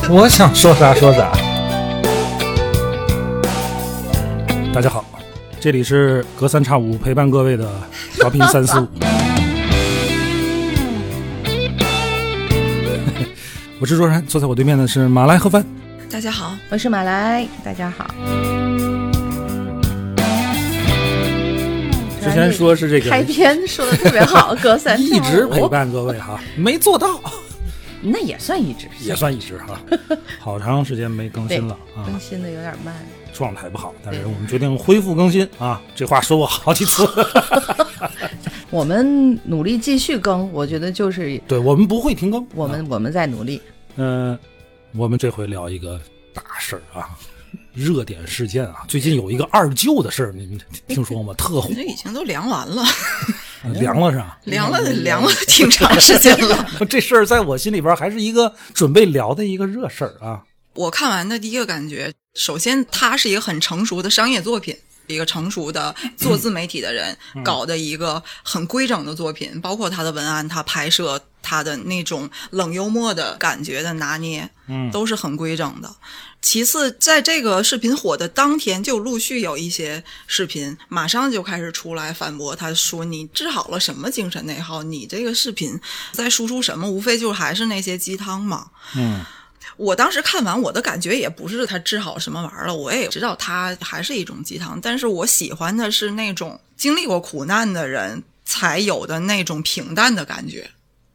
我想说啥说啥。大家好，这里是隔三差五陪伴各位的调频三四五。我是卓然，坐在我对面的是马来盒饭。大家好，我是马来，大家好。之前说是这个开篇说的特别好，隔三差五 一直陪，伴各位哈，没做到，那也算一直，也算一直哈。好长时间没更新了啊，更新的有点慢。状态不好，但是我们决定恢复更新啊。这话说过好几次 我们努力继续更，我觉得就是对我们不会停更。我们我们在努力。嗯、我们这回聊一个大事儿啊，热点事件啊。最近有一个二舅的事儿，你们听说吗？特火这，已经都凉完了，凉了是吧？凉了凉了挺长时间了。这事儿在我心里边还是一个准备聊的一个热事儿啊。我看完的第一个感觉，首先它是一个很成熟的商业作品，一个成熟的做自媒体的人搞的一个很规整的作品，包括他的文案、他拍摄、他的那种冷幽默的感觉的拿捏，嗯都是很规整的。其次，在这个视频火的当天，就陆续有一些视频马上就开始出来反驳，他说：“你治好了什么精神内耗？你这个视频在输出什么？无非就还是那些鸡汤嘛。”嗯，我当时看完，我的感觉也不是他治好什么玩意儿了，我也知道他还是一种鸡汤，但是我喜欢的是那种经历过苦难的人才有的那种平淡的感觉，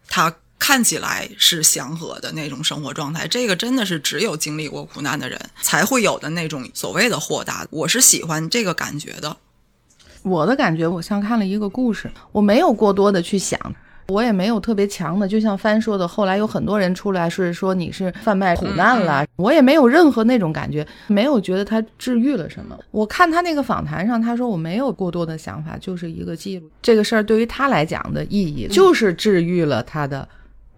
他看起来是祥和的那种生活状态，这个真的是只有经历过苦难的人才会有的那种所谓的豁达，我是喜欢这个感觉的。我的感觉，我像看了一个故事，我没有过多的去想，我也没有特别强的，就像帆说的，后来有很多人出来是说你是贩卖苦难了，我也没有任何那种感觉，没有觉得他治愈了什么。我看他那个访谈上，他说我没有过多的想法，就是一个记录。这个事儿对于他来讲的意义，就是治愈了他的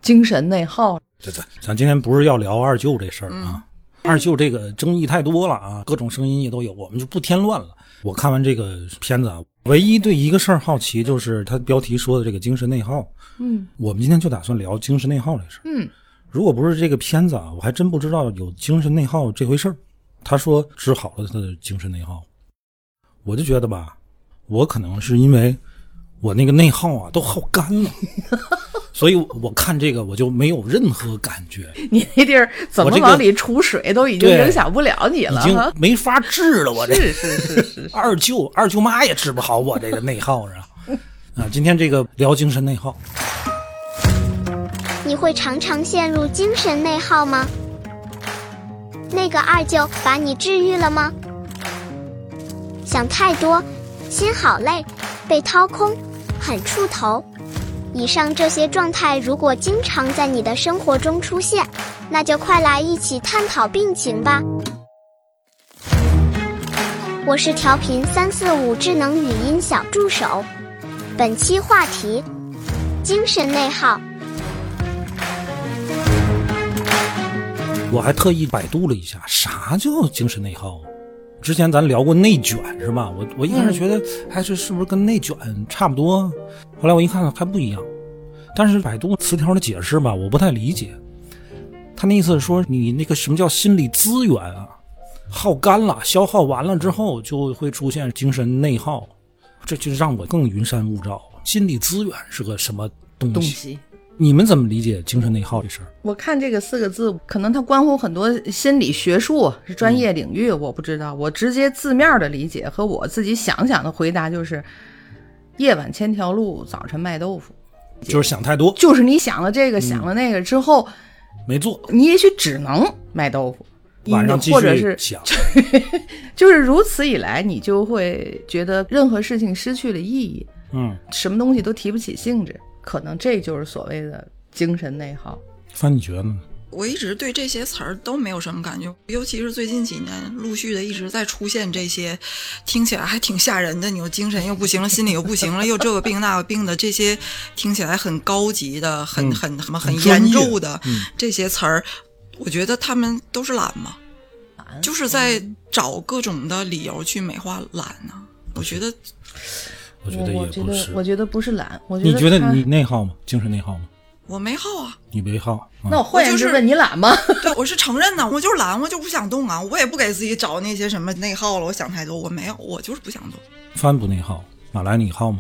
精神内耗。这这，咱今天不是要聊二舅这事儿啊。二舅这个争议太多了啊，各种声音也都有，我们就不添乱了。我看完这个片子啊，唯一对一个事儿好奇，就是他标题说的这个精神内耗。嗯我们今天就打算聊精神内耗这事儿。嗯，如果不是这个片子啊，我还真不知道有精神内耗这回事儿。他说治好了他的精神内耗，我就觉得吧，我可能是因为我那个内耗啊都耗干了，所以我看这个我就没有任何感觉，你那地儿怎么往里储水都已经影响不了你已经了。没法治了。我这是是是是，二舅二舅妈也治不好我这个内耗啊。啊，今天这个聊精神内耗，你会常常陷入精神内耗吗？那个二舅把你治愈了吗？想太多，心好累，被掏空，很怵头。以上这些状态如果经常在你的生活中出现，那就快来一起探讨病情吧。我是调频三四五智能语音小助手，本期话题：精神内耗。我还特意百度了一下，啥叫精神内耗？之前咱聊过内卷是吧？我我一开始觉得还是是不是跟内卷差不多，后来我一看还不一样。但是百度词条的解释吧，我不太理解。他那意思是说，你那个什么叫心理资源啊，耗干了、消耗完了之后，就会出现精神内耗，这就让我更云山雾罩。心理资源是个什么东西？东西。你们怎么理解精神内耗这事儿？我看这个四个字，可能它关乎很多心理学术是专业领域，我不知道。我直接字面的理解和我自己想想的回答就是：夜晚千条路，早晨卖豆腐。就是想太多，就是你想了这个，想了那个之后，没做，你也许只能卖豆腐，晚上继或者是想。就是如此以来，你就会觉得任何事情失去了意义，嗯，什么东西都提不起兴致，可能这就是所谓的精神内耗。范，你觉得呢？我一直对这些词儿都没有什么感觉，尤其是最近几年陆续的一直在出现这些听起来还挺吓人的，你又精神又不行了，心理又不行了，又这个病那个病的这些听起来很高级的、很嗯很什么很严重的嗯这些词儿，我觉得他们都是懒嘛，就是在找各种的理由去美化懒呢、我觉得我觉得我觉得也不是。我觉得不是懒，我觉你觉得你内耗吗？精神内耗吗？我没耗啊，你没耗？嗯那我换言之我就是问你懒吗？对，我是承认呢，我就是懒，我就不想动啊，我也不给自己找那些什么内耗了，我想太多，我没有，我就是不想动。帆不内耗，马来你耗吗？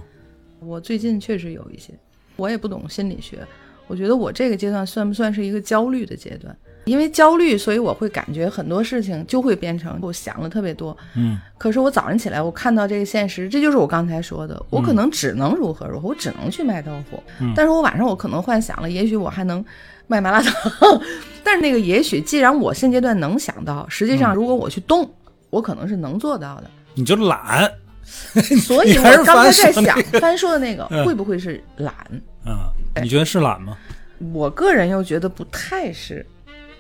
我最近确实有一些，我也不懂心理学，我觉得我这个阶段算不算是一个焦虑的阶段？因为焦虑，所以我会感觉很多事情就会变成我想了特别多。嗯，可是我早上起来，我看到这个现实，这就是我刚才说的，我可能只能如何如何，我只能去卖豆腐。嗯但是我晚上我可能幻想了，也许我还能卖麻辣烫。但是那个也许，既然我现阶段能想到，实际上如果我去动，我可能是能做到的。你就懒 所以我刚才在想，翻说的那个嗯会不会是懒？嗯？你觉得是懒吗？我个人又觉得不太是。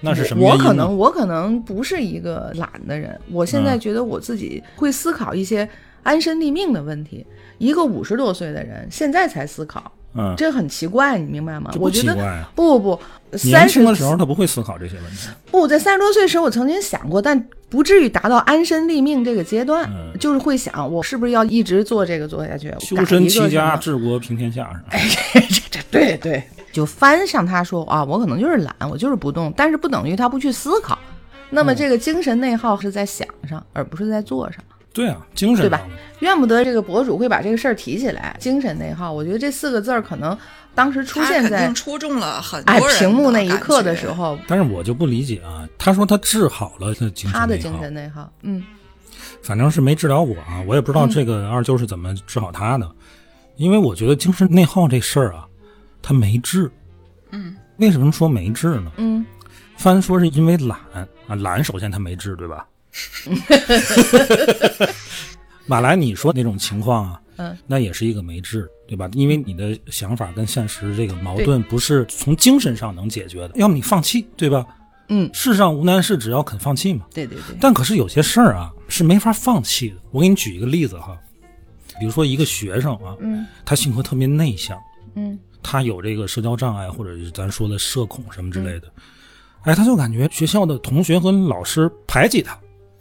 那是什么？我可能我可能不是一个懒的人，我现在嗯觉得我自己会思考一些安身立命的问题。一个五十多岁的人现在才思考，嗯，这很奇怪，你明白吗？我觉得。不不不，年三十轻的时候他不会思考这些问题。不在三十多岁时，我曾经想过，但不至于达到安身立命这个阶段，嗯就是会想我是不是要一直做这个做下去，修身齐家，治国平天下是吧？哎，这这对对，就翻上他说啊，我可能就是懒，我就是不动，但是不等于他不去思考。那嗯么这个精神内耗是在想上，而不是在做上，对啊，精神对吧？怨不得这个博主会把这个事儿提起来。精神内耗，我觉得这四个字儿可能当时出现在定戳中了很哎多人屏幕那一刻的时，候，但是我就不理解啊，他说他治好了他精神他的精内耗神内耗，嗯，反正是没治疗我啊，我也不知道这个二舅是怎么治好他的，因为我觉得精神内耗这事儿啊，他没治。嗯，为什么说没治呢？嗯，翻说是因为懒啊，懒首先他没治，对吧？马来，你说那种情况啊，嗯，那也是一个没治，对吧？因为你的想法跟现实这个矛盾不是从精神上能解决的，要么你放弃，对吧？嗯世上无难事，只要肯放弃嘛。对对对，但可是有些事儿啊是没法放弃的。我给你举一个例子哈，比如说一个学生啊，嗯他性格特别内向，嗯他有这个社交障碍，或者是咱说的社恐什么之类的，哎，他就感觉学校的同学和老师排挤他，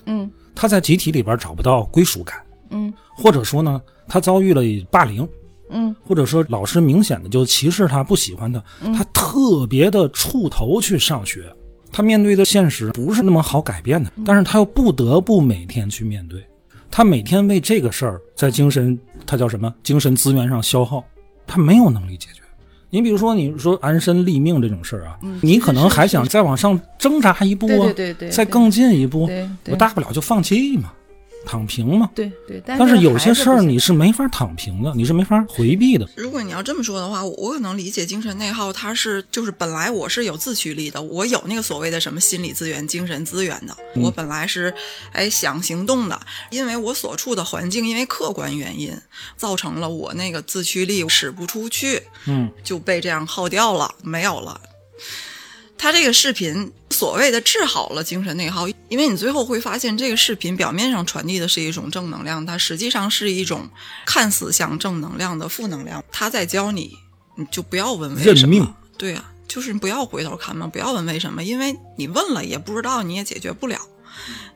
嗯他在集体里边找不到归属感，嗯或者说呢，他遭遇了霸凌，嗯或者说老师明显的就歧视他，不喜欢他，他特别的触头去上学。他面对的现实不是那么好改变的，但是他又不得不每天去面对。他每天为这个事儿在精神，他叫什么？精神资源上消耗，他没有能力解决。你比如说，你说安身立命这种事儿啊，你可能还想再往上挣扎一步啊，对对对对，再更进一步，我大不了就放弃嘛，躺平嘛。对对，但但是有些事儿你是没法躺平的，你是没法回避的。如果你要这么说的话，我我可能理解精神内耗，它是就是本来我是有自驱力的，我有那个所谓的什么心理资源、精神资源的，我本来是哎想行动的，因为我所处的环境因为客观原因造成了我那个自驱力使不出去，嗯，就被这样耗掉了，没有了。他这个视频所谓的治好了精神内耗，因为你最后会发现，这个视频表面上传递的是一种正能量，它实际上是一种看似像正能量的负能量。他在教你，你就不要问为什认命么，对呀、就是你不要回头看嘛，不要问为什么，因为你问了也不知道，你也解决不了。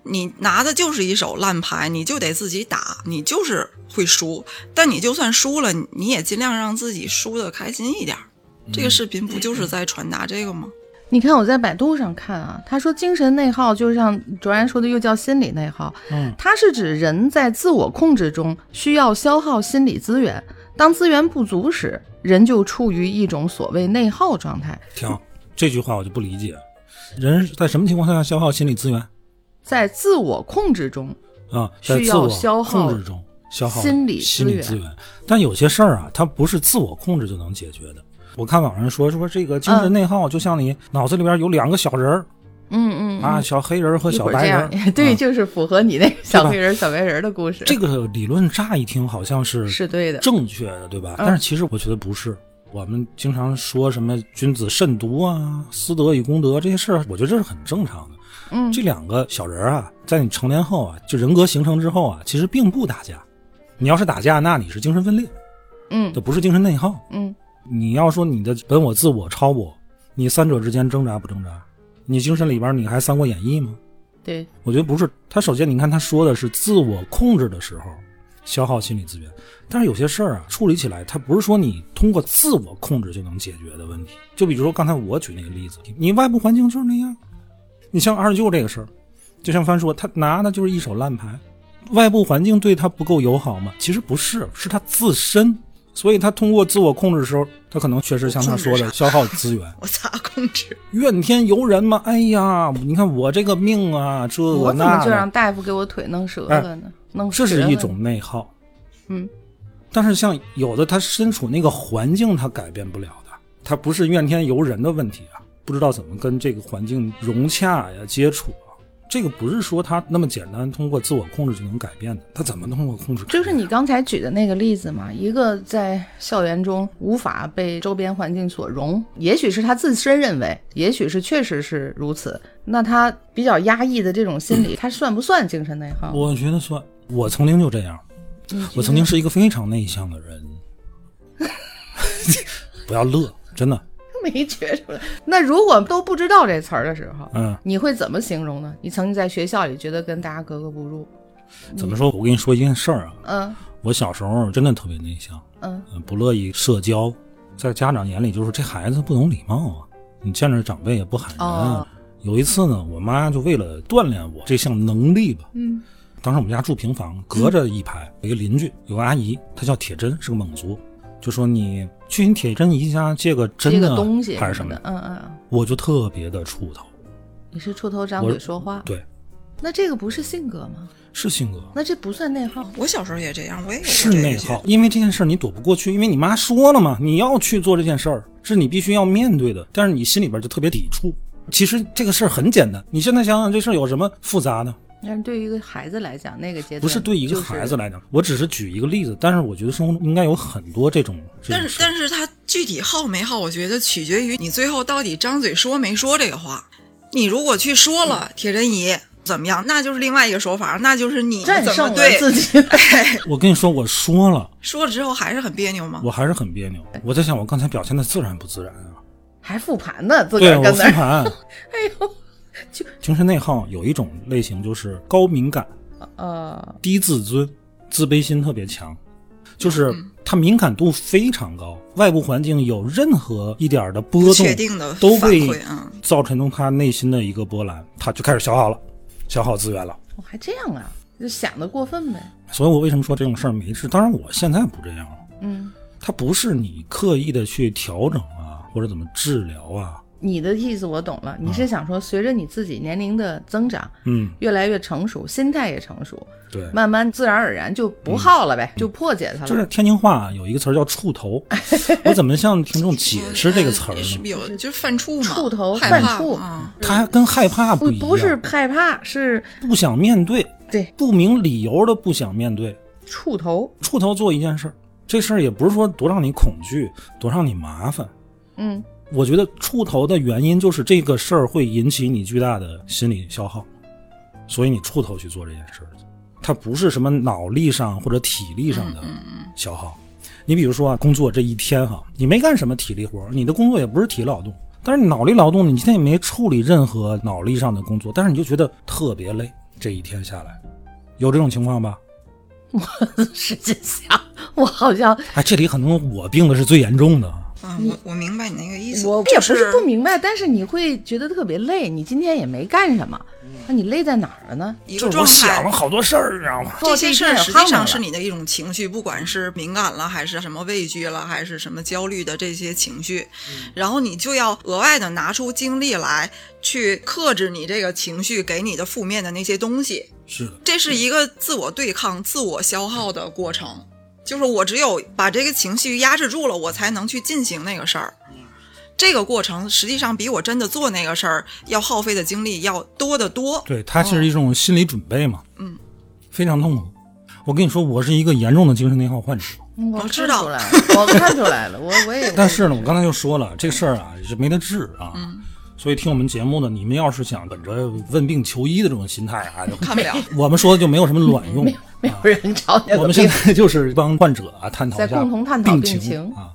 你拿的就是一手烂牌，你就得自己打，你就是会输。但你就算输了，你也尽量让自己输的开心一点儿。这个视频不就是在传达这个吗？你看我在百度上看啊，他说精神内耗就像卓然说的，又叫心理内耗。嗯，它是指人在自我控制中需要消耗心理资源，当资源不足时，人就处于一种所谓内耗状态。停，这句话我就不理解。人在什么情况下消耗心理资源在自我控制中，啊？需要消耗控制中消耗心理心理资源。但有些事儿啊，它不是自我控制就能解决的。我看网上说说这个精神内耗，就像你脑子里边有两个小人儿、嗯嗯啊，小黑人儿和小白人儿。对，啊就是符合你那个小黑人、小白人的故事。这个理论乍一听好像是是对的。正确的，对吧？嗯但是其实我觉得不是。我们经常说什么君子慎独啊，私德与公德这些事儿，我觉得这是很正常的。嗯这两个小人儿啊，在你成年后啊，就人格形成之后啊，其实并不打架。你要是打架，那你是精神分裂，嗯这不是精神内耗。嗯你要说你的本我、自我、超我，你三者之间挣扎不挣扎？你精神里边你还《三国演义》吗？对，我觉得不是。他首先你看他说的是自我控制的时候消耗心理资源，但是有些事儿啊处理起来，它不是说你通过自我控制就能解决的问题。就比如说刚才我举那个例子，你外部环境就是那样。你像二舅这个事儿，就像帆说，他拿的就是一手烂牌，外部环境对他不够友好吗？其实不是，是他自身。所以他通过自我控制的时候，他可能确实像他说的消耗资源。我咋控制？怨天尤人嘛，哎呀，你看我这个命啊，这我怎那就让大夫给我腿弄折了呢？弄这折了是一种内耗。嗯，但是像有的他身处那个环境，他改变不了的，他不是怨天尤人的问题啊，不知道怎么跟这个环境融洽呀、接触啊。这个不是说他那么简单，通过自我控制就能改变的。他怎么通过控制？就是你刚才举的那个例子嘛，一个在校园中无法被周边环境所容，也许是他自身认为，也许是确实是如此。那他比较压抑的这种心理，他算不算精神内耗？我觉得算。我曾经就这样，我曾经是一个非常内向的人。不要乐，真的。没觉出来。那如果都不知道这词儿的时候，嗯，你会怎么形容呢？你曾经在学校里觉得跟大家格格不入，怎么说？我跟你说一件事儿啊，嗯。我小时候真的特别内向，嗯。嗯，不乐意社交，在家长眼里就是这孩子不懂礼貌啊，你见着长辈也不喊人。哦。有一次呢，我妈就为了锻炼我这项能力吧，嗯。当时我们家住平房，隔着一排有一个邻居，有个阿姨，她叫铁针，是个蒙族，就说你去你铁针姨家借个针这呢，个东西还是什么的，？嗯嗯，嗯我就特别的怵头。你是出头张嘴说话，对，那这个不是性格吗？是性格，那这不算内耗。我小时候也这样，我也有是内耗，因为这件事儿你躲不过去，因为你妈说了嘛，你要去做这件事儿，是你必须要面对的，但是你心里边就特别抵触。其实这个事儿很简单，你现在想想这事儿有什么复杂的？但是对于一个孩子来讲，那个阶段不是对一个孩子来讲，我只是举一个例子，但是我觉得生活中应该有很多这种这但是。但是他具体耗没耗，我觉得取决于你最后到底张嘴说没说这个话。你如果去说了铁人姨怎么样，那就是另外一个说法，那就是你战胜了怎么对自己。我跟你说，我说了，说了之后还是很别扭吗？我还是很别扭。我在想，我刚才表现的自然不自然啊？还复盘呢，自个跟那儿。盘，哎呦，就精神内耗有一种类型就是高敏感、呃，低自尊、自卑心特别强，就是他敏感度非常高，外部环境有任何一点的波动，确定的反都会造成他内心的一个波澜，他就开始消耗了，消耗资源了。我还这样啊，就想的过分呗。所以我为什么说这种事儿没事？当然我现在不这样了，嗯，它不是你刻意的去调整啊，或者怎么治疗啊，你的意思我懂了，你是想说，随着你自己年龄的增长，嗯，越来越成熟，心态也成熟，对。慢慢自然而然就不耗了呗，就破解它了。就是天津话有一个词儿叫“触头”，我怎么向听众解释这个词儿呢？是有就是犯怵嘛，触头犯怵。啊。它跟害怕不一样，不是害怕，是不想面对，对。不明理由的不想面对，触头。触头做一件事儿，这事儿也不是说多让你恐惧，多让你麻烦。嗯，我觉得触头的原因就是这个事儿会引起你巨大的心理消耗，所以你触头去做这件事儿，它不是什么脑力上或者体力上的消耗。你比如说啊，工作这一天哈，你没干什么体力活，你的工作也不是体力劳动，但是你脑力劳动，你今天也没处理任何脑力上的工作，但是你就觉得特别累，这一天下来，有这种情况吧？我使劲想，我好像哎，这里可能我病的是最严重的。嗯，我我明白你那个意思，我也不是不明白，但是你会觉得特别累。你今天也没干什么，那你累在哪儿了呢？一就是个状态我想了。好多事儿，你知道吗？这些事儿实际上是你你的一种情绪，不管是敏感了，还是什么畏惧了，还是什么焦虑的这些情绪，然后你就要额外的拿出精力来去克制你这个情绪给你的负面的那些东西。是的，这是一个自我对抗、自我消耗的过程。就是我只有把这个情绪压制住了，我才能去进行那个事儿。这个过程实际上比我真的做那个事儿要耗费的精力要多得多。对，它其实一种心理准备嘛。嗯，非常痛苦。我跟你说，我是一个严重的精神内耗患者。嗯我我知道我看出来了，我我也。但是呢，我刚才就说了，这个事儿啊是没得治啊。嗯所以听我们节目的，你们要是想本着问病求医的这种心态啊，就看不了。我们说的就没有什么卵用。没有人找你我们现在 就是帮患者啊探讨一下在共同探讨病病情啊，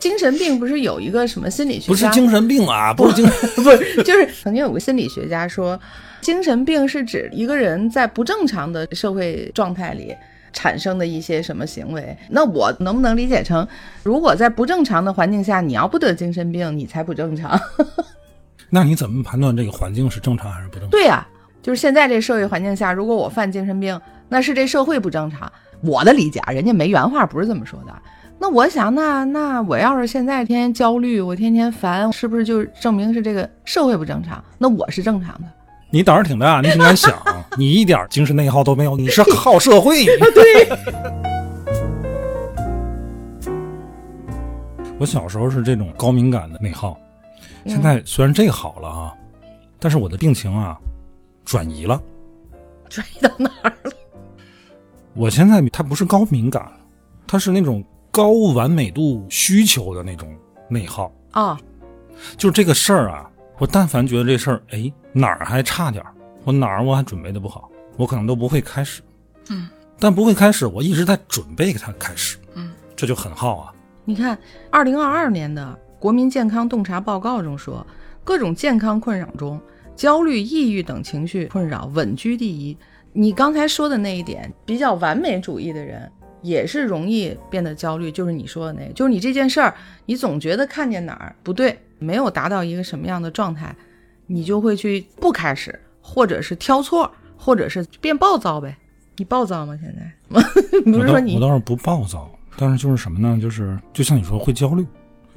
精神病不是有一个什么心理学家？不是精神病啊，不是精神，不是，就是曾经有个心理学家说，精神病是指一个人在不正常的社会状态里产生的一些什么行为。那我能不能理解成，如果在不正常的环境下，你要不得精神病，你才不正常？那你怎么判断这个环境是正常还是不正常？对呀、就是现在这社会环境下，如果我犯精神病，那是这社会不正常。我的理解啊，人家没原话不是这么说的。那我想，那那我要是现在天天焦虑，我天天烦，是不是就证明是这个社会不正常？那我是正常的。你胆儿挺大，你挺敢想，你一点精神内耗都没有，你是好社会。对。我小时候是这种高敏感的内耗，现在虽然这个好了啊，但是我的病情啊转移了。转移到哪儿了？我现在它不是高敏感，它是那种高完美度需求的那种内耗。啊、就是这个事儿啊，我但凡觉得这事儿，哎，哪儿还差点儿，我哪儿我还准备的不好，我可能都不会开始。嗯，但不会开始，我一直在准备给它开始。嗯，这就很耗啊。你看，二零二二年的国民健康洞察报告中说，各种健康困扰中，焦虑、抑郁等情绪困扰稳居第一。你刚才说的那一点，比较完美主义的人也是容易变得焦虑，就是你说的那个，就是你这件事儿，你总觉得看见哪儿不对，没有达到一个什么样的状态，你就会去不开始，或者是挑错，或者是变暴躁呗。你暴躁吗？现在不是说你我倒是不暴躁，但是就是什么呢？就是就像你说会焦虑，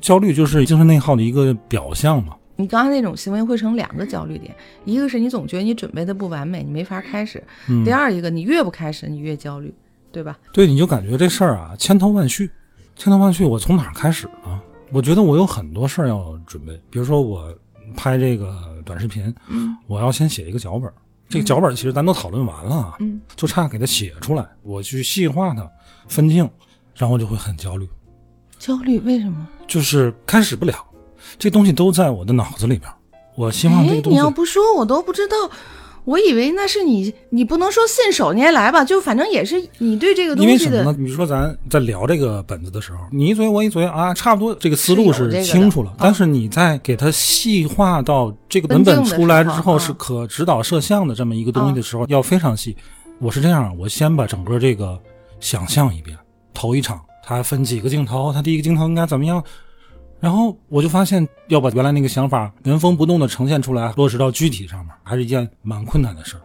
焦虑就是精神内耗的一个表象嘛。你刚才那种行为会成两个焦虑点，一个是你总觉得你准备的不完美，你没法开始；嗯第二一个，你越不开始，你越焦虑，对吧？对，你就感觉这事儿啊千头万绪，千头万绪，我从哪儿开始呢？我觉得我有很多事儿要准备，比如说我拍这个短视频，嗯我要先写一个脚本儿，这个脚本其实咱都讨论完了啊，嗯，就差给它写出来，我去细化它，分镜，然后就会很焦虑，焦虑为什么？就是开始不了，这东西都在我的脑子里边儿，我希望这哎个，东西，你要不说我都不知道，我以为那是你，你不能说信手拈来吧？就反正也是你对这个东西的因为什么呢？比如说咱在聊这个本子的时候，你一嘴我一嘴啊，差不多这个思路是清楚了。啊但是你在给它细化到这个文本出来之后是可指导摄像的这么一个东西的时候，要非常细。我是这样，我先把整个这个想象一遍，头一场它分几个镜头，它第一个镜头应该怎么样。然后我就发现，要把原来那个想法原封不动的呈现出来，落实到具体上面，还是一件蛮困难的事儿。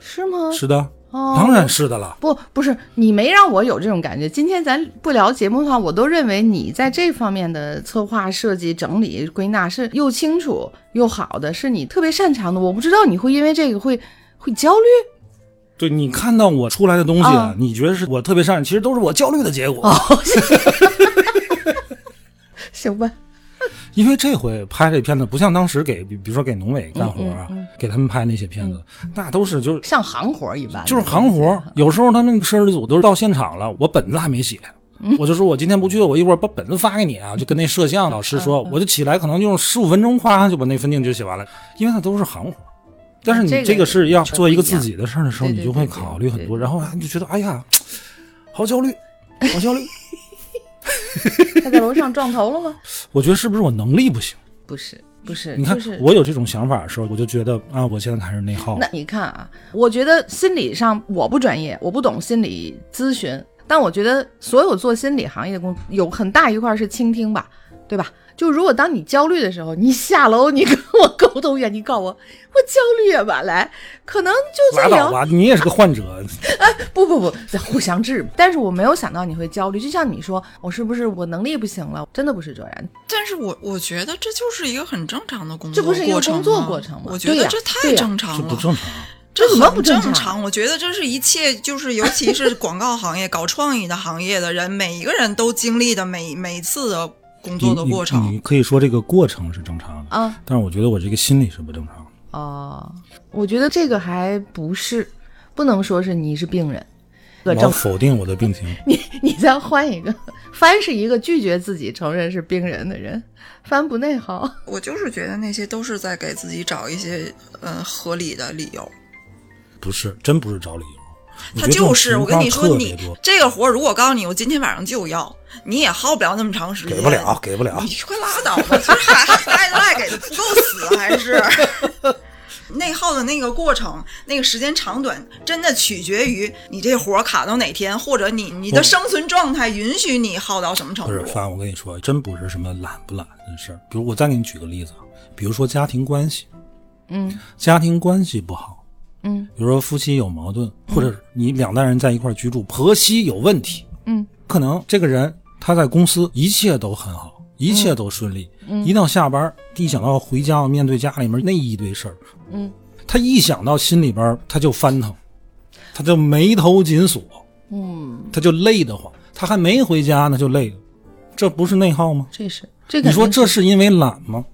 是吗？是的，哦，当然是的了。不，不是你没让我有这种感觉。今天咱不聊节目的话，我都认为你在这方面的策划、设计、整理、归纳是又清楚又好的，是你特别擅长的。我不知道你会因为这个会会焦虑。对你看到我出来的东西，啊你觉得是我特别擅长，其实都是我焦虑的结果。哦 行吧，因为这回拍这片子不像当时给，比比如说给农委干活啊，嗯嗯给他们拍那些片子，那都是就是像行活一般，就是行活。有时候他们摄制组都是到现场了，我本子还没写。嗯我就说，我今天不去，我一会儿把本子发给你啊，就跟那摄像老师说，嗯我就起来，可能用十五分钟，夸就把那分镜就写完了，因为那都是行活。但是你这个是要做一个自己的事儿的时候，你就会考虑很多，然后啊，你就觉得哎呀，好焦虑，好焦虑。他在楼上撞头了吗？我觉得是不是我能力不行？不是，不是，你看就是我有这种想法的时候，我就觉得啊，我现在开始内耗那。你看啊，我觉得心理上我不专业，我不懂心理咨询，但我觉得所有做心理行业的工，有很大一块是倾听吧，对吧？就如果当你焦虑的时候，你下楼，你跟我沟通一下，你告诉我我焦虑啊吧，来，可能就在聊拉倒吧，你也是个患者。哎 不不 不，互相治。但是我没有想到你会焦虑，就像你说，我是不是我能力不行了？真的不是这样。但是我我觉得这就是一个很正常的工作这不是一个工作过程吗我觉得这太正常了，这不正常。啊这怎么很不正常常？我觉得这是一切，就是尤其是广告行业、搞创意的行业的人，每一个人都经历的每每次的工作的过程。你，你可以说这个过程是正常的，啊但是我觉得我这个心理是不正常的。哦，我觉得这个还不是，不能说是你是病人，老个正否定我的病情。你你再换一个，帆是一个拒绝自己承认是病人的人，帆不内耗。我就是觉得那些都是在给自己找一些呃合理的理由。不是，真不是找理由。我他就是我跟你说，你这个活儿如果告诉你我今天晚上就要，你也耗不了那么长时间。给不了，给不了你。快拉倒吧！这还还赖赖给的不够死还是？内耗的那个过程，那个时间长短，真的取决于你这活儿卡到哪天，或者你你的生存状态允许你耗到什么程度不是，凡。我跟你说，真不是什么懒不懒的事儿。比如我再给你举个例子啊，比如说家庭关系，嗯家庭关系不好，嗯。比如说夫妻有矛盾，或者你两代人在一块居住，婆媳有问题，嗯。可能这个人他在公司一切都很好，一切都顺利，嗯。一到下班，一想到回家要面对家里面那一堆事儿，嗯。他一想到心里边他就翻腾，他就眉头紧锁，嗯，他就累得慌，他还没回家呢就累了，这不是内耗吗？这是这个。你说这是因为懒吗？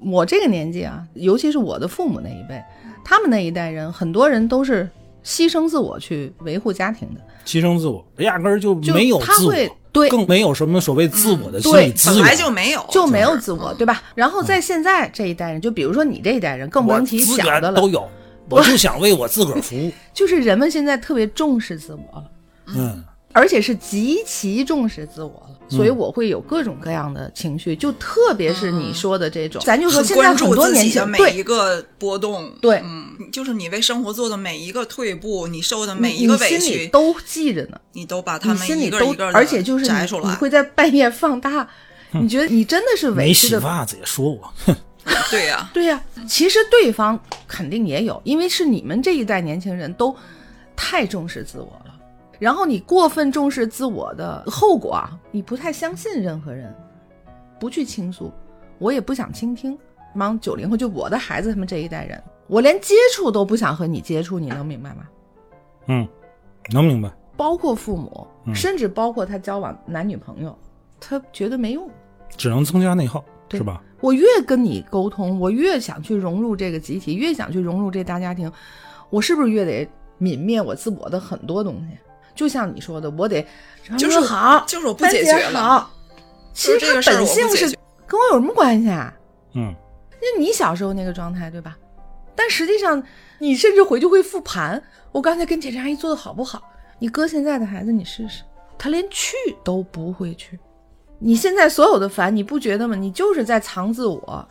我这个年纪啊，尤其是我的父母那一辈，他们那一代人，很多人都是牺牲自我去维护家庭的，牺牲自我，压根儿就就没有自他会我，对。更没有什么所谓自我的心对理资源，本来就没有，就没有自我，对吧？然后在现在这一代人，就比如说你这一代人，更甭提资小的了。都，有，我就想为我自个儿服务。就是人们现在特别重视自我了。嗯，而且是极其重视自我了，所以嗯。我会有各种各样的情绪，就特别是你说的这种，咱就说现在很多年轻人每一个波动，对嗯，就是你为生活做的每一个退步，你受的每一个你心里委屈，都记着呢，你都把他们一个心里都一个，而且就是你会在半夜放大，你觉得你真的是委没屈的。洗袜子也说我，哼，对呀、对呀、其实对方肯定也有，因为是你们这一代年轻人都太重视自我了，然后你过分重视自我的后果啊，你不太相信任何人，不去倾诉，我也不想倾听。忙九零后，就我的孩子他们这一代人，我连接触都不想和你接触，你能明白吗？嗯，能明白。包括父母，嗯甚至包括他交往男女朋友，他觉得没用。只能增加内耗，是吧？我越跟你沟通，我越想去融入这个集体，越想去融入这大家庭，我是不是越得泯灭我自我的很多东西？就像你说的，我得就是好，就是我不解决了好。其实本性是跟我有什么关系啊？嗯，那你小时候那个状态，对吧？但实际上，你甚至回去会复盘，我刚才跟检查阿姨做的好不好？你搁现在的孩子，你试试，他连去都不会去。你现在所有的烦，你不觉得吗？你就是在藏自我。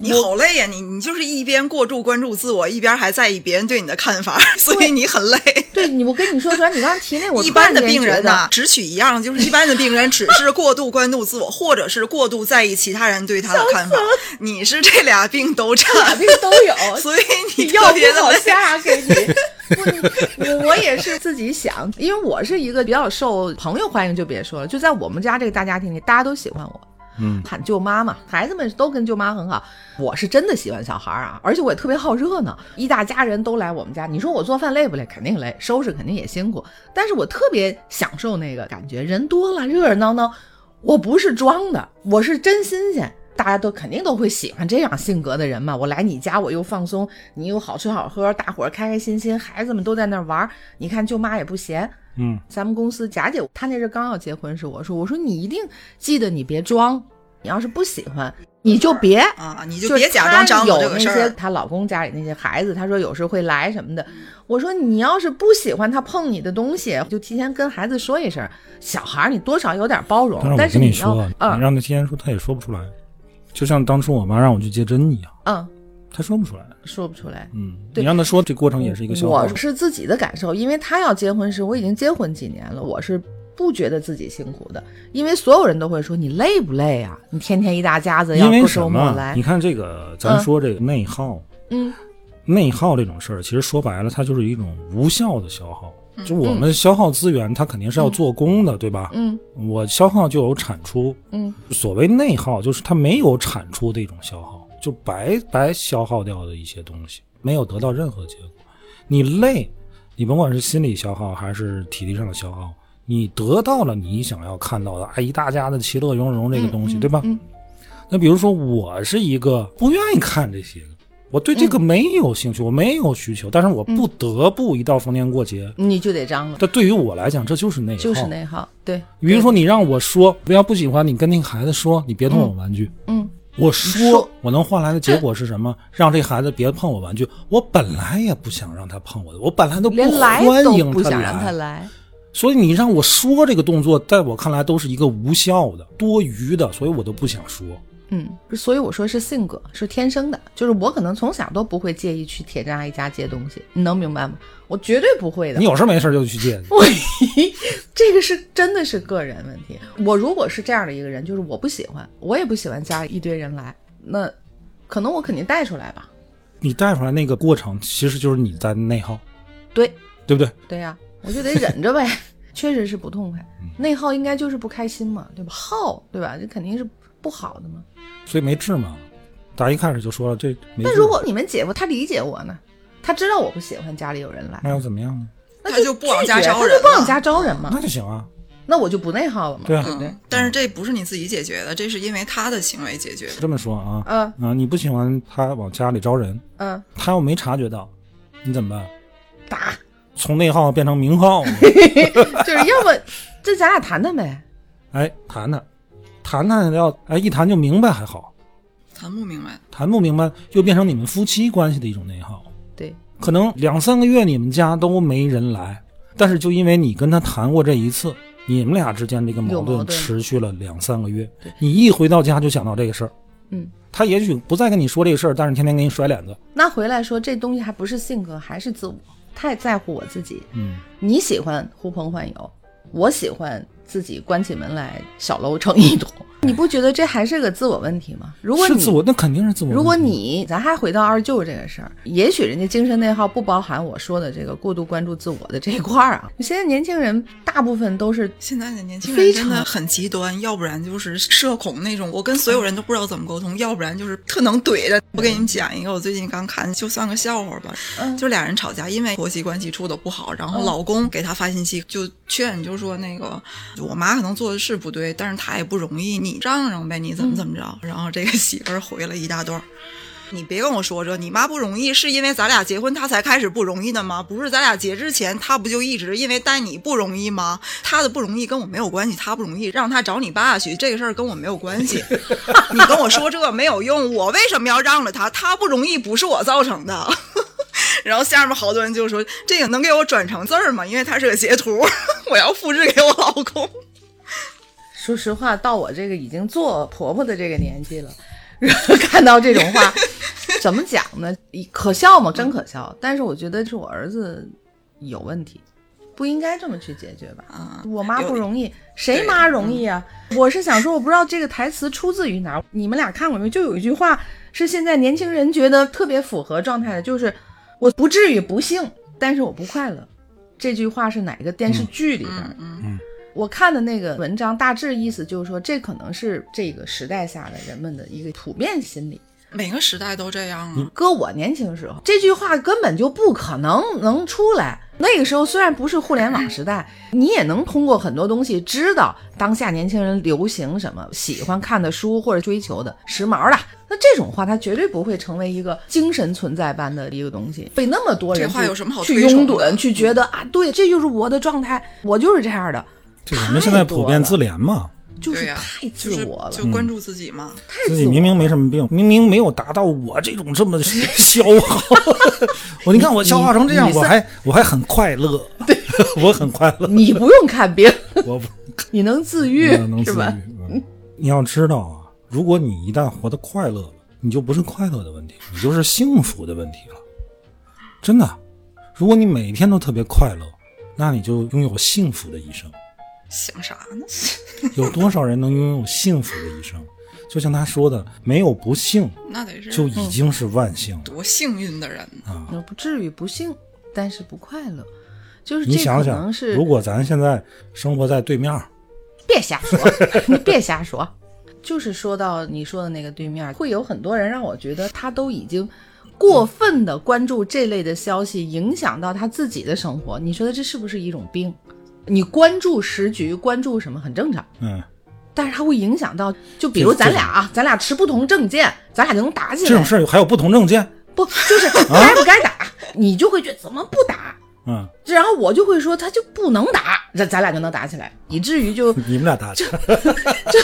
你好累呀、你你就是一边过度关注自我，一边还在意别人对你的看法，所以你很累。对你，我跟你说，主要你刚才提那，我一般的病人呢，只取一样，就是一般的病人只是过度关注自我，或者是过度在意其他人对他的看法。你是这俩病都俩，病都有，所以你药别不好的累。下给你 我我也是自己想，因为我是一个比较受朋友欢迎，就别说了，就在我们家这个大家庭里，大家都喜欢我。嗯，喊舅妈嘛，孩子们都跟舅妈很好。我是真的喜欢小孩啊，而且我也特别好热闹，一大家人都来我们家。你说我做饭累不累？肯定累，收拾肯定也辛苦，但是我特别享受那个感觉，人多了，热热闹闹。我不是装的，我是真新鲜。大家都肯定都会喜欢这样性格的人嘛。我来你家，我又放松，你又好吃好喝，大伙儿开开心心，孩子们都在那玩儿。你看舅妈也不闲，嗯，咱们公司贾姐她那阵刚要结婚时，我说我说你一定记得你别装，你要是不喜欢你就别。啊，你就别假装张有罗这个事儿。那些她老公家里那些孩子，她说有时会来什么的。我说你要是不喜欢他碰你的东西，就提前跟孩子说一声。小孩你多少有点包容，但是你说，你嗯让他提前说，他也说不出来。就像当初我妈让我去接针一样，嗯他说不出来。说不出来。嗯，你让他说，这过程也是一个消耗我。是自己的感受，因为他要结婚时，我已经结婚几年了，我是不觉得自己辛苦的，因为所有人都会说你累不累啊？你天天一大家子要因为不什么？周末来你，看这个，咱嗯说这个内耗，嗯内耗这种事儿，其实说白了，它就是一种无效的消耗。嗯就我们消耗资源，它肯定是要做工的，对吧？嗯我消耗就有产出，嗯所谓内耗，就是它没有产出的一种消耗，就白白消耗掉的一些东西，没有得到任何结果。你累，你甭管是心理消耗还是体力上的消耗，你得到了你想要看到的啊，一大家子其乐融融这个东西，对吧？嗯那比如说，我是一个不愿意看这些的，我对这个没有兴趣，我没有需求，但是我不得不一到逢年过节，你就得张罗，这对于我来讲，这就是内耗。就是内耗。对，比如说你让我说，不要不喜欢你跟那个孩子说，你别动我玩具。嗯，我说说我能换来的结果是什么？让这孩子别碰我玩具。我本来也不想让他碰我的，我本来都不来欢迎他。来。所以你让我说这个动作，在我看来都是一个无效的、多余的，所以我都不想说。嗯，所以我说是性格，是天生的，就是我可能从小都不会介意去铁站阿姨家借东西，你能明白吗？我绝对不会的你。有事没事就去借去。我这个是真的是个人问题。我如果是这样的一个人，就是我不喜欢，我也不喜欢家里一堆人来，那可能我肯定带出来吧。你带出来那个过程，其实就是你在内耗，对对不对？对呀、我就得忍着呗，确实是不痛快。内耗应该就是不开心嘛，对吧？耗，对吧？这肯定是不好的吗。所以没治嘛。打一开始就说了，这没治。那如果你们姐夫他理解我呢？他知道我不喜欢家里有人来，那又怎么样呢？那他就不往家拒绝招人了他就不往家招人嘛那。就行啊。那我就不内耗了嘛，对啊对但是这不是你自己解决的，这是因为他的行为解决的。这么说啊，嗯啊，你不喜欢他往家里招人，嗯，他又没察觉到，你怎么办？打，从内耗变成明耗，就是要么这咱俩谈谈呗。哎，谈谈，谈谈要哎一谈就明白还好，谈不明白，谈不明白又变成你们夫妻关系的一种内耗。对，可能两三个月你们家都没人来，但是就因为你跟他谈过这一次，你们俩之间这个矛盾持续了两三个月对。你一回到家就想到这个事儿，嗯，他也许不再跟你说这个事儿，但是天天给你甩脸子。那回来说这东西还不是性格，还是自我，太在乎我自己。嗯，你喜欢呼朋唤友，我喜欢自己关起门来小楼成一统。你不觉得这还是个自我问题吗？如果你是自我，那肯定是自我问题。如果你，咱还回到二舅这个事儿，也许人家精神内耗不包含我说的这个过度关注自我的这一块儿啊。现在年轻人大部分都是现在的年轻非常人真的很极端，要不然就是社恐那种，我跟所有人都不知道怎么沟通；要不然就是特能怼的。我给你们讲一个，我最近刚看，就算个笑话吧。嗯就俩人吵架，因为婆媳关系处的不好，然后嗯老公给她发信息就劝，就说那个我妈可能做的是不对，但是她也不容易，你让让呗，你怎么怎么着。然后这个媳妇儿回了一大段儿。你别跟我说这，你妈不容易，是因为咱俩结婚她才开始不容易的吗？不是咱俩结之前，她不就一直因为带你不容易吗？她的不容易跟我没有关系，她不容易，让她找你爸去，这个事儿跟我没有关系。你跟我说这没有用，我为什么要让着她？她不容易不是我造成的。然后下面好多人就说这个能给我转成字儿吗？因为它是个截图，我要复制给我老公。说实话，到我这个已经做婆婆的这个年纪了，看到这种话，怎么讲呢？可笑吗？真可笑。但是我觉得是我儿子有问题，不应该这么去解决吧？啊我妈不容易，谁妈容易啊？我是想说，我不知道这个台词出自于哪儿，你们俩看过没有？就有一句话是现在年轻人觉得特别符合状态的，就是我不至于不幸，但是我不快乐。这句话是哪个电视剧里边儿？嗯嗯我看的那个文章，大致意思就是说，这可能是这个时代下的人们的一个普遍心理。每个时代都这样啊。搁我年轻时候，这句话根本就不可能能出来。那个时候虽然不是互联网时代，你也能通过很多东西知道当下年轻人流行什么，喜欢看的书或者追求的时髦的。那这种话，它绝对不会成为一个精神存在般的一个东西，被那么多人这话去有什么好去推崇的拥趸，去觉得啊，对，这就是我的状态，我就是这样的，这我们现在普遍自怜嘛，就是、太自我了，就关注自己嘛。太自己明明没什么病，明明没有达到我这种这么 消耗，我你看我消化成这样，我还我还很快乐，对，我很快乐，你不用看病，我不你能自愈能自是吧？愈。嗯你要知道啊，如果你一旦活得快乐了，你就不是快乐的问题，你就是幸福的问题了。真的，如果你每天都特别快乐，那你就拥有幸福的一生。想啥呢？有多少人能拥有幸福的一生？就像他说的，没有不幸那得是就已经是万幸了。多幸运的人呢。啊那不至于不幸，但是不快乐，就是你这可想想能，是如果咱现在生活在对面，别瞎说，你别瞎说。就是说到你说的那个对面，会有很多人让我觉得他都已经过分的关注这类的消息，影响到他自己的生活。你说的这是不是一种病？你关注时局，关注什么很正常，嗯，但是它会影响到，就比如咱俩啊，咱俩持不同政见，咱俩就能打起来。这种事儿还有不同政见，不就是 该不该打，你就会觉得怎么不打？嗯，然后我就会说他就不能打，咱咱俩就能打起来，以至于就 你们俩打起来，这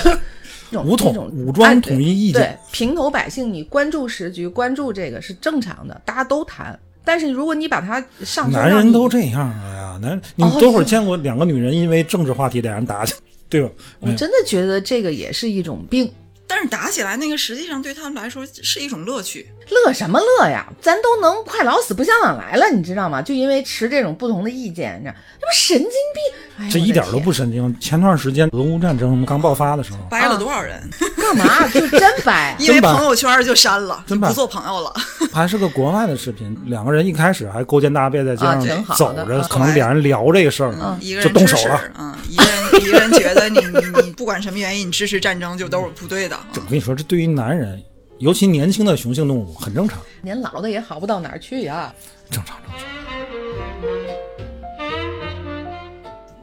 种武统武装哎统一意见。对平头百姓，你关注时局，关注这个是正常的，大家都谈。但是如果你把它上升到男人都这样了呀。男，你哦多会儿见过两个女人因为政治话题俩人打起来，对吧？我真的觉得这个也是一种病，但是打起来那个实际上对他们来说是一种乐趣。乐什么乐呀？咱都能快老死不相往来了，你知道吗？就因为持这种不同的意见，你知道，这不神经病？这一点都不神经。前段时间俄乌战争刚爆发的时候，掰了多少人？干嘛？就真掰 因为朋友圈就删了，真掰不做朋友了。还是个国外的视频，两个人一开始还勾肩搭背在街上好走着，啊可能俩人聊这个事儿，一个就人动手了。，嗯，一个人一个人觉得你你你不管什么原因，你支持战争就都是不对的。这我跟你说，这对于男人，尤其年轻的雄性动物，很正常，年老的也好不到哪儿去呀。正常正常。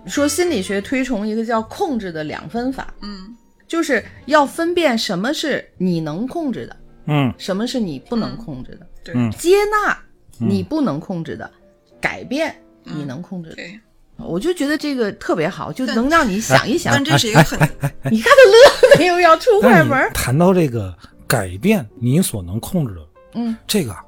说心理学推崇一个叫控制的两分法，嗯，就是要分辨什么是你能控制的，嗯。什么是你不能控制的，对。嗯。接纳你不能控制的，改变你能控制的。对，我就觉得这个特别好，就能让你想一想但。这是一个很 你看他乐没有要出但是快门，谈到这个改变你所能控制的，嗯，这个啊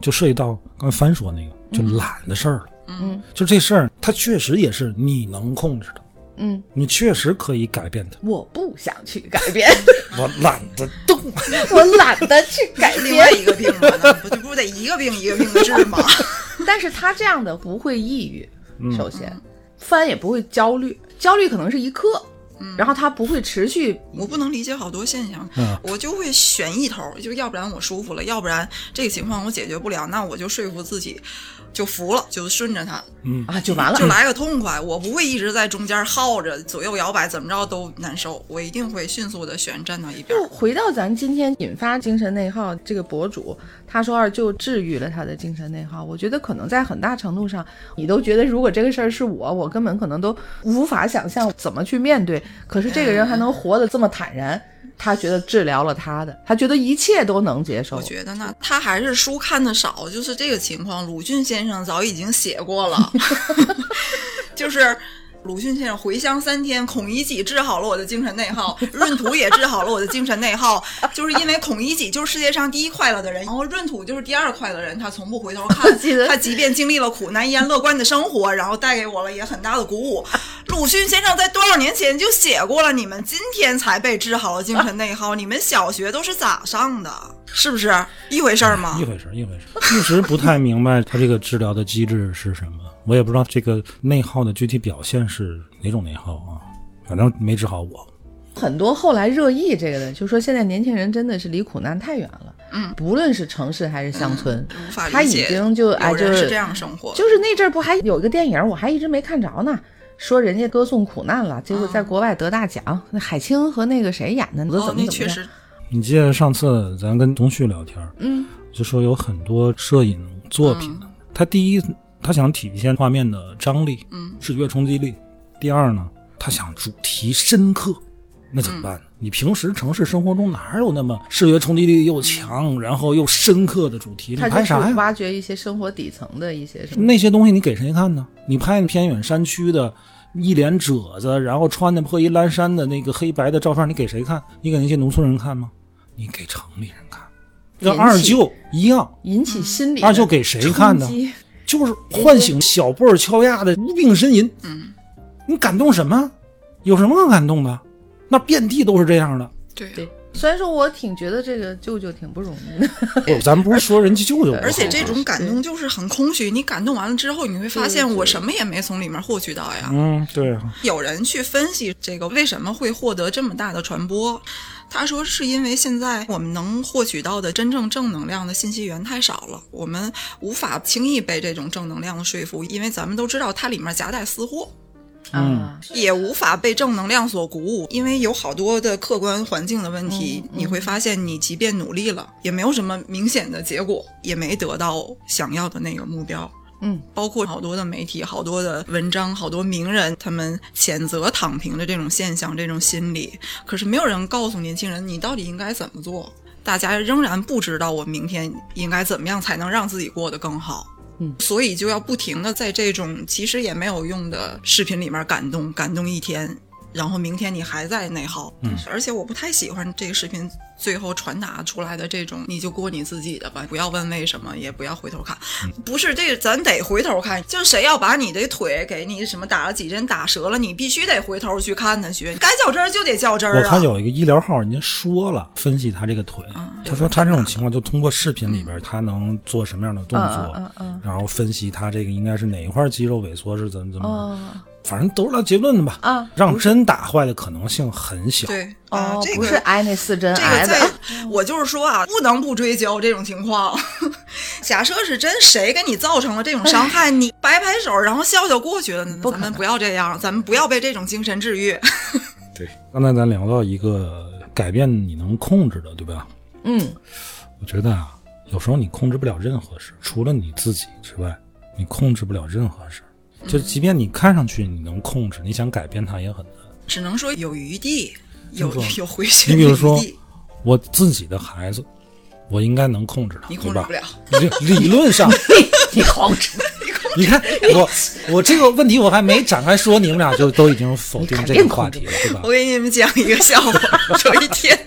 就涉及到刚才帆说那个，就懒的事儿了。嗯就这事儿，它确实也是你能控制的，嗯，你确实可以改变它。我不想去改 变，我懒得动，我懒得去改另外变。一个病嘛，那不就不得一个病一个病的治吗？但是他这样的不会抑郁，嗯首先，翻也不会焦虑，焦虑可能是一刻，然后他不会持续。我不能理解好多现象，嗯我就会选一头，就要不然我舒服了，要不然这个情况我解决不了，那我就说服自己，就服了，就顺着它，啊，就完了就。来个痛快。我不会一直在中间耗着，左右摇摆，怎么着都难受。我一定会迅速的选站到一边。就回到咱今天引发精神内耗这个博主，他说二舅治愈了他的精神内耗。我觉得可能在很大程度上，你都觉得如果这个事儿是我，我根本可能都无法想象怎么去面对。可是这个人还能活得这么坦然，他觉得治疗了他的，他觉得一切都能接受我。觉得呢，他还是书看的少，就是这个情况。鲁迅先生早已经写过了，就是鲁迅先生回乡三天，孔乙己治好了我的精神内耗，闰土也治好了我的精神内耗，就是因为孔乙己就是世界上第一快乐的人，然后闰土就是第二快乐的人，他从不回头看 记得，他即便经历了苦难，依然乐观的生活，然后带给我了也很大的鼓舞。鲁迅先生在多少年前就写过了，你们今天才被治好了精神内耗，你们小学都是咋上的？是不是一回事儿吗一？回事儿一回事儿。一直不太明白他这个治疗的机制是什么，我也不知道这个内耗的具体表现是哪种内耗啊，反正没治好我。很多后来热议这个的，就说现在年轻人真的是离苦难太远了。嗯，不论是城市还是乡村，他已，经就哎就是这样生活，就是那阵儿不还有一个电影，我还一直没看着呢，说人家歌颂苦难了，结果在国外得大奖，那海清和那个谁演的，怎么哦，怎么样？那确实，你记得上次咱跟东旭聊天，嗯，就说有很多摄影作品，他第一他想体现画面的张力，嗯，视觉冲击力；第二呢，他想主题深刻，那怎么办呢？你平时城市生活中哪有那么视觉冲击力又强，然后又深刻的主题？你拍啥呀？挖掘一些生活底层的一些什么。那些东西你给谁看呢？你拍偏远山区的，一脸褶子，然后穿的破衣烂衫的那个黑白的照片，你给谁看？你给那些农村人看吗？你给城里人看。跟二舅一样，引起心理二舅给谁看呢就是唤醒小布尔乔亚的无病呻吟。嗯，你感动什么？有什么可感动的？那遍地都是这样的。对。对，虽然说我挺觉得这个舅舅挺不容易的，不 咱不是说人家舅舅，而且这种感动就是很空虚，你感动完了之后，你会发现我什么也没从里面获取到呀。嗯，对啊，有人去分析这个为什么会获得这么大的传播，他说是因为现在我们能获取到的真正正能量的信息源太少了，我们无法轻易被这种正能量的说服，因为咱们都知道它里面夹带私货。啊，也无法被正能量所鼓舞，因为有好多的客观环境的问题，嗯你会发现你即便努力了，也没有什么明显的结果，也没得到想要的那个目标。嗯，包括好多的媒体、好多的文章、好多名人，他们谴责躺平的这种现象、这种心理，可是没有人告诉年轻人你到底应该怎么做。大家仍然不知道我明天应该怎么样才能让自己过得更好。嗯，所以就要不停的在这种其实也没有用的视频里面感动，感动一天，然后明天你还在内耗。嗯，而且我不太喜欢这个视频最后传达出来的这种，你就过你自己的吧，不要问为什么，也不要回头看。不是这个，咱得回头看。就是谁要把你的腿给你什么打了几针打折了，你必须得回头去看他去。该较真儿就得较真儿啊。我看有一个医疗号，人家说了，分析他这个腿，他说他这种情况就通过视频里边，他能做什么样的动作，嗯嗯嗯然后分析他这个应该是哪一块肌肉萎缩是怎么怎么，哦反正都是来结论的吧。啊让针打坏的可能性很小。对啊哦，这个不是挨那四针这挨的个在，我就是说啊，不能不追究这种情况。假设是真谁给你造成了这种伤 害，你摆摆手，然后笑笑过去了，咱们不要这样，咱们不要被这种精神治愈。对，刚才咱聊到一个改变你能控制的，对吧？嗯我觉得啊，有时候你控制不了任何事，除了你自己之外，你控制不了任何事。就即便你看上去你能控制，你想改变它也很难。只能说有余地，有有回你比如说，我自己的孩子，我应该能控制他，对吧你控制不？了。理理论上，你控制，你看 我我这个问题我还没展开说，你们俩就都已经否定这个话题了，对吧我？给你们讲一个笑话。有一天，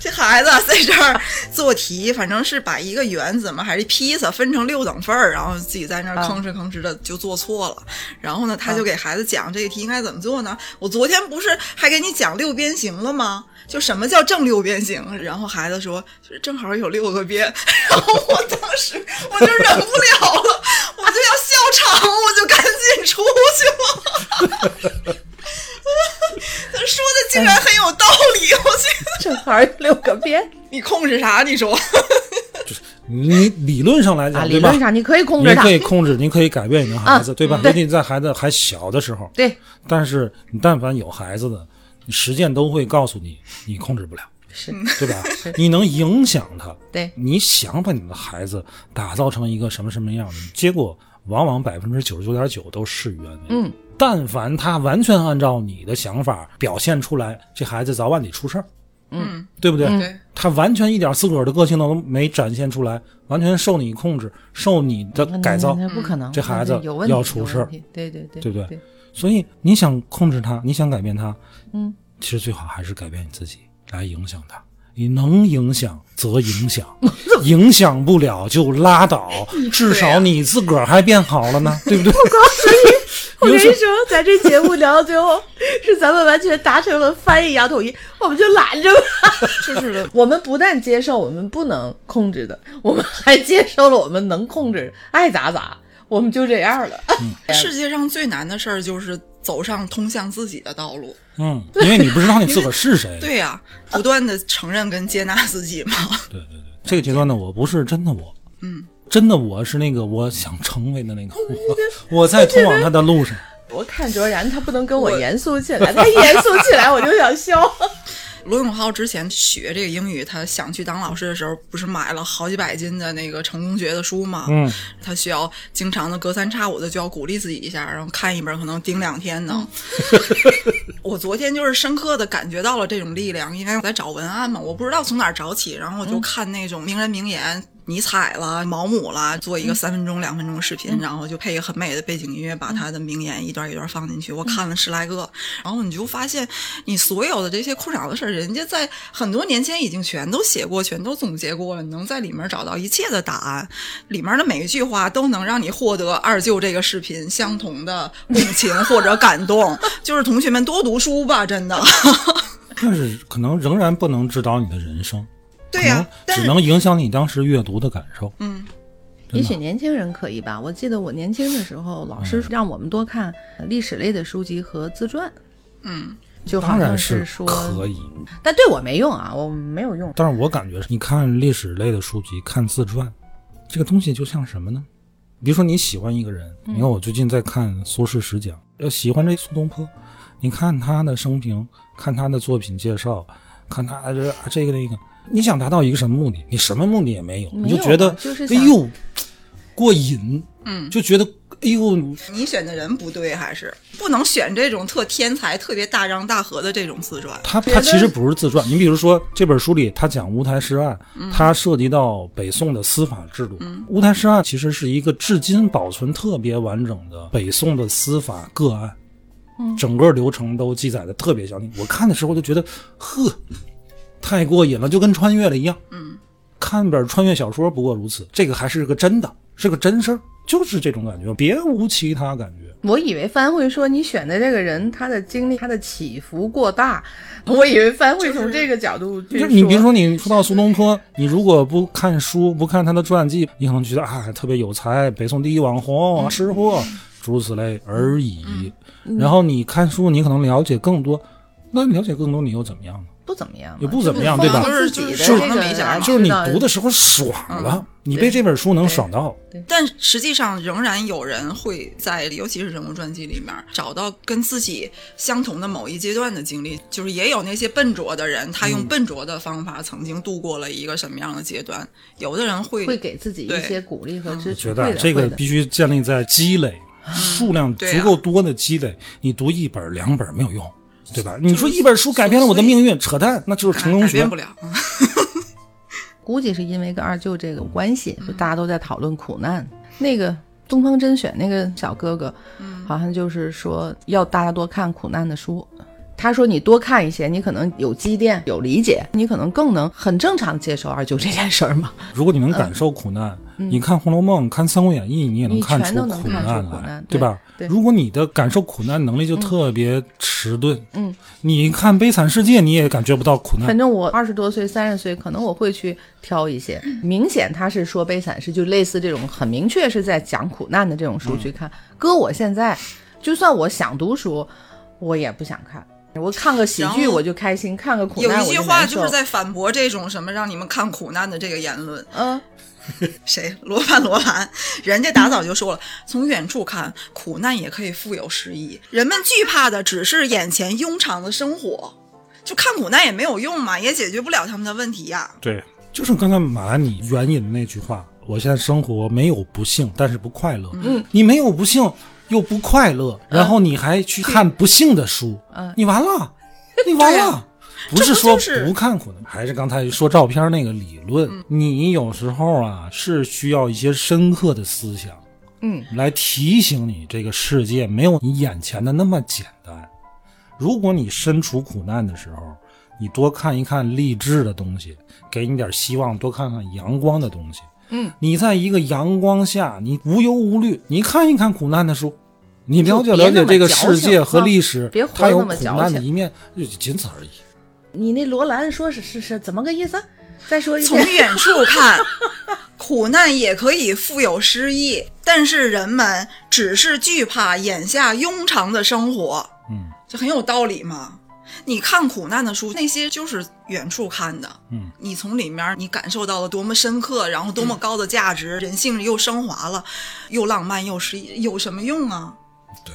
这孩子在这儿做题，反正是把一个圆子嘛，还是披萨分成六等份儿，然后自己在那吭哧吭哧的就做错了。然后呢，他就给孩子讲这个题应该怎么做呢？我昨天不是还给你讲六边形了吗？就什么叫正六边形？然后孩子说，就是正好有六个边。然后我当时我就忍不了了，我就要笑场，我就赶紧出去了。他说的竟然很有道理，我觉得正好有六个边你控制啥？你说？就是你理论上来啊，讲，理论？上你可以控制你，可以控制，你可以改变你的孩子，嗯对吧？对尤其在孩子还小的时候。对，但是你但凡有孩子的，你实践都会告诉你，你控制不了，是，对吧？你能影响他，对，你想把你的孩子打造成一个什么什么样的，结果往往百分之九十九点九都事与愿违。嗯，但凡他完全按照你的想法表现出来，这孩子早晚得出事儿，嗯，对不对？对，他完全一点自个儿的个性都没展现出来，完全受你控制，受你的改造。那那不可能，这孩子有问题要出事儿对对对，对不对对？所以你想控制他，你想改变他，嗯，其实最好还是改变你自己来影响他。你能影响则影响，影响不了就拉倒，至少你自个儿还变好了呢，对不对？我告诉你。我跟你说，咱这节目聊到最后，是咱们完全达成了翻译牙统一，我们就拦着吧。就是的。我们不但接受我们不能控制的，我们还接受了我们能控制，爱咋咋，我们就这样了。世界上最难的事儿就是走上通向自己的道路。嗯，因为你不知道你自个儿是谁。对呀、不断的承认跟接纳自己嘛。对对对，这个阶段呢，我不是真的我，嗯，真的我是那个我想成为的那个我，我在通往他的路上。我看卓然，他不能跟我严肃起来，他严肃起来我就想笑。罗永浩之前学这个英语，他想去当老师的时候，不是买了好几百斤的那个成功学的书吗？嗯，他需要经常的隔三差五的就要鼓励自己一下，然后看一本可能盯两天呢。我昨天就是深刻的感觉到了这种力量，因为我在找文案嘛，我不知道从哪儿找起，然后我就看那种名人名言。尼采啦、毛姆啦，做一个三分钟、两分钟的视频，然后就配一个很美的背景音乐，把他的名言一段一段放进去。我看了十来个，然后你就发现，你所有的这些困扰的事儿，人家在很多年前已经全都写过，全都总结过了，你能在里面找到一切的答案。里面的每一句话都能让你获得二舅这个视频相同的共情或者感动。就是同学们多读书吧，真的。但是可能仍然不能指导你的人生，对呀、可能只能影响你当时阅读的感受。嗯，也许年轻人可以吧。我记得我年轻的时候，老师让我们多看历史类的书籍和自传，嗯，就好像当然是说，可以，但对我没用啊，我没有用。但是我感觉你看历史类的书籍，看自传，这个东西就像什么呢？比如说你喜欢一个人，嗯你看我最近在看苏轼十讲，要喜欢这苏东坡，你看他的生平，看他的作品介绍，看他这这个那个，你想达到一个什么目的？你什么目的也没有，没有啊你就觉得就是哎呦过瘾，嗯就觉得哎呦，你选的人不对，还是不能选这种特天才、特别大张大合的这种自传。他他其实不是自传。你比如说这本书里，他讲乌台诗案，它涉及到北宋的司法制度。乌台诗案其实是一个至今保存特别完整的北宋的司法个案，整个流程都记载的特别详细。我看的时候就觉得，呵，太过瘾了，就跟穿越了一样。嗯，看本穿越小说不过如此，这个还是个真的，是个真事儿，就是这种感觉，别无其他感觉。我以为帆会说你选的这个人，他的经历，他的起伏过大。我以为帆会从这个角度去就是你别说你说到苏东坡，你如果不看书，不看他的传记，你可能觉得啊特别有才，北宋第一网红，吃货，诸如此类而已。然后你看书，你可能了解更多，那了解更多，你又怎么样呢？不怎么样，也不怎么样对吧就是你读的时候爽了，你被这本书能爽到。但实际上，仍然有人会在，尤其是人物传记里面找到跟自己相同的某一阶段的经历。就是也有那些笨拙的人，他用笨拙的方法曾经度过了一个什么样的阶段。有的人会会给自己一些鼓励和支持。觉得这个必须建立在积累，数量足够多的积累。你读一本两本没有用，对吧？你说一本书改变了我的命运，扯淡，那就是成功学改变不。了。嗯 估计是因为跟二舅这个关系，就大家都在讨论苦难。那个东方甄选那个小哥哥，好像就是说要大家多看苦难的书。他说你多看一些，你可能有积淀、有理解，你可能更能很正常接受二舅这件事儿嘛。如果你能感受苦难，你看《红楼梦》、看《三国演义》，你也能看出全都能苦难来难，对吧？对对如果你的感受苦难能力就特别迟钝，嗯，你看《悲惨世界》，你也感觉不到苦难反。正我二十多岁、三十岁，可能我会去挑一些 明显他是说悲惨事，就类似这种很明确是在讲苦难的这种书去看。搁我现在，就算我想读书，我也不想看。我看个喜剧我就开心，看个苦有难有一句话就是在反驳这种什么让你们看苦难的这个言论。嗯，谁？罗盘罗盘，人家打早就说了，从远处看，苦难也可以富有诗意。人们惧怕的只是眼前庸常的生活，就看苦难也没有用嘛，也解决不了他们的问题呀。对，就是刚才马兰你援引的那句话，我现在生活没有不幸，但是不快乐。嗯，你没有不幸又不快乐，然后你还去看不幸的书，嗯你完了，你完了。不是说不看苦难，还是刚才说照片那个理论。你有时候啊是需要一些深刻的思想，嗯，来提醒你这个世界没有你眼前的那么简单。如果你身处苦难的时候，你多看一看励志的东西，给你点希望，多看看阳光的东西。嗯，你在一个阳光下，你无忧无虑，你看一看苦难的书，你了解了解这个世界和啊历史它有苦难的一面，就仅此而已。你那罗兰说是是是怎么个意思？再说一遍从。远处看，苦难也可以富有诗意，但是人们只是惧怕眼下庸常的生活。嗯，这很有道理嘛。你看苦难的书，那些就是远处看的，嗯，你从里面你感受到了多么深刻，然后多么高的价值，人性又升华了，又浪漫又诗意，有什么用啊？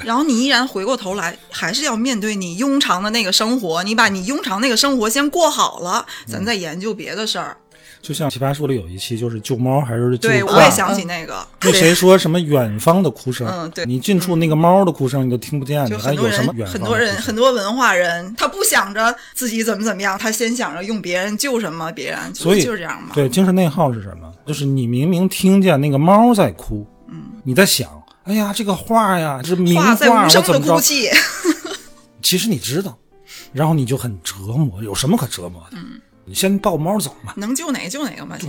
然后你依然回过头来，还是要面对你庸常的那个生活，你把你庸常那个生活先过好了，咱再研究别的事儿。就像《奇葩说》里有一期就是救猫还是救对，我也想起那个，那谁说什么远方的哭声？嗯对你近处那个猫的哭声你都听不见，就你还很多人有什么远方很多人很多文化人，他不想着自己怎么怎么样，他先想着用别人救什么别人，所以就是这样嘛。对，精神内耗是什么？就是你明明听见那个猫在哭，嗯，你在想，哎呀，这个画呀这名画，我怎么着？哭泣，其实你知道，然后你就很折磨，有什么可折磨的？嗯，你先抱猫走嘛。能救哪个救哪个嘛，姐。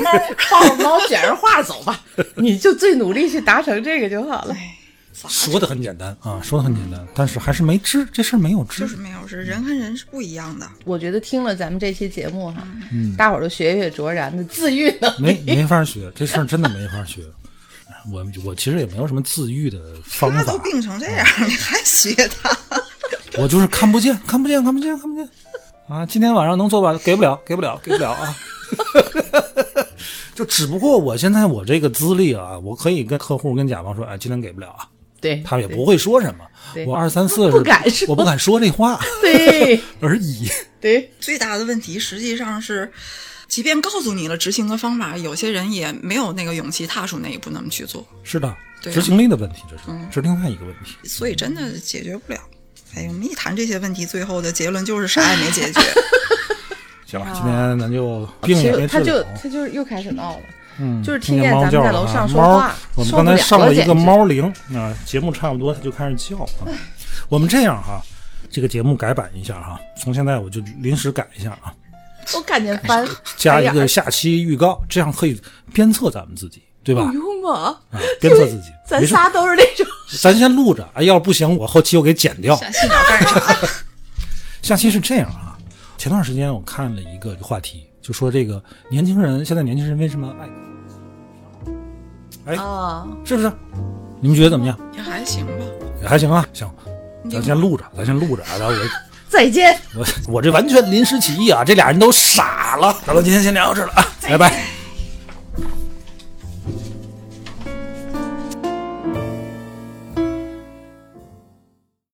猫抱猫卷着画走吧，你就最努力去达成这个就好了。说的很简单啊，说的很简单，但是还是没治，这事儿没有治。就是没有知人和人是不一样的。我觉得听了咱们这期节目哈，大伙儿都学学卓然的自愈能没。没法学，这事儿真的没法学。我我其实也没有什么自愈的方法他都，病成这样，你还学他？我就是看不见，看不见，看不见，看不见。啊，今天晚上能做吧？给不了，给不了，给不了啊！就只不过我现在我这个资历啊，我可以跟客户跟甲方说，哎，今天给不了啊，对，对他也不会说什么对。我二三四不敢说我不敢说这话对 而已。对，最大的问题实际上是，即便告诉你了执行的方法，有些人也没有那个勇气踏出那一步，那么去做。是的，对啊执行力的问题，这是、嗯是另外一个问题。所以真的解决不了。哎，我们一谈这些问题，最后的结论就是啥也没解决。行了，今天咱就病也没他就治好。他就是又开始闹了。嗯，就是听听见咱们在楼上说话我们刚才上了一个猫铃啊，节目差不多它就开始叫啊。我们这样哈、这个节目改版一下哈、从现在我就临时改一下啊，我感觉烦加一个下期预告，这样可以鞭策咱们自己，对吧？有用吗？啊，鞭策自己。咱，仨都是那种。咱先录着，哎，要是不行，我后期我给剪掉。下期哪干啥？下期是这样啊，前段时间我看了一个话题，就说这个年轻人现在年轻人为什么爱，哎，啊，是不是？你们觉得怎么样？也还行吧。也还行啊，行，咱先录着，咱先录着啊。然后我再见。我我这完全临时起意啊，这俩人都傻了。咱们今天先聊到这儿了啊，拜拜。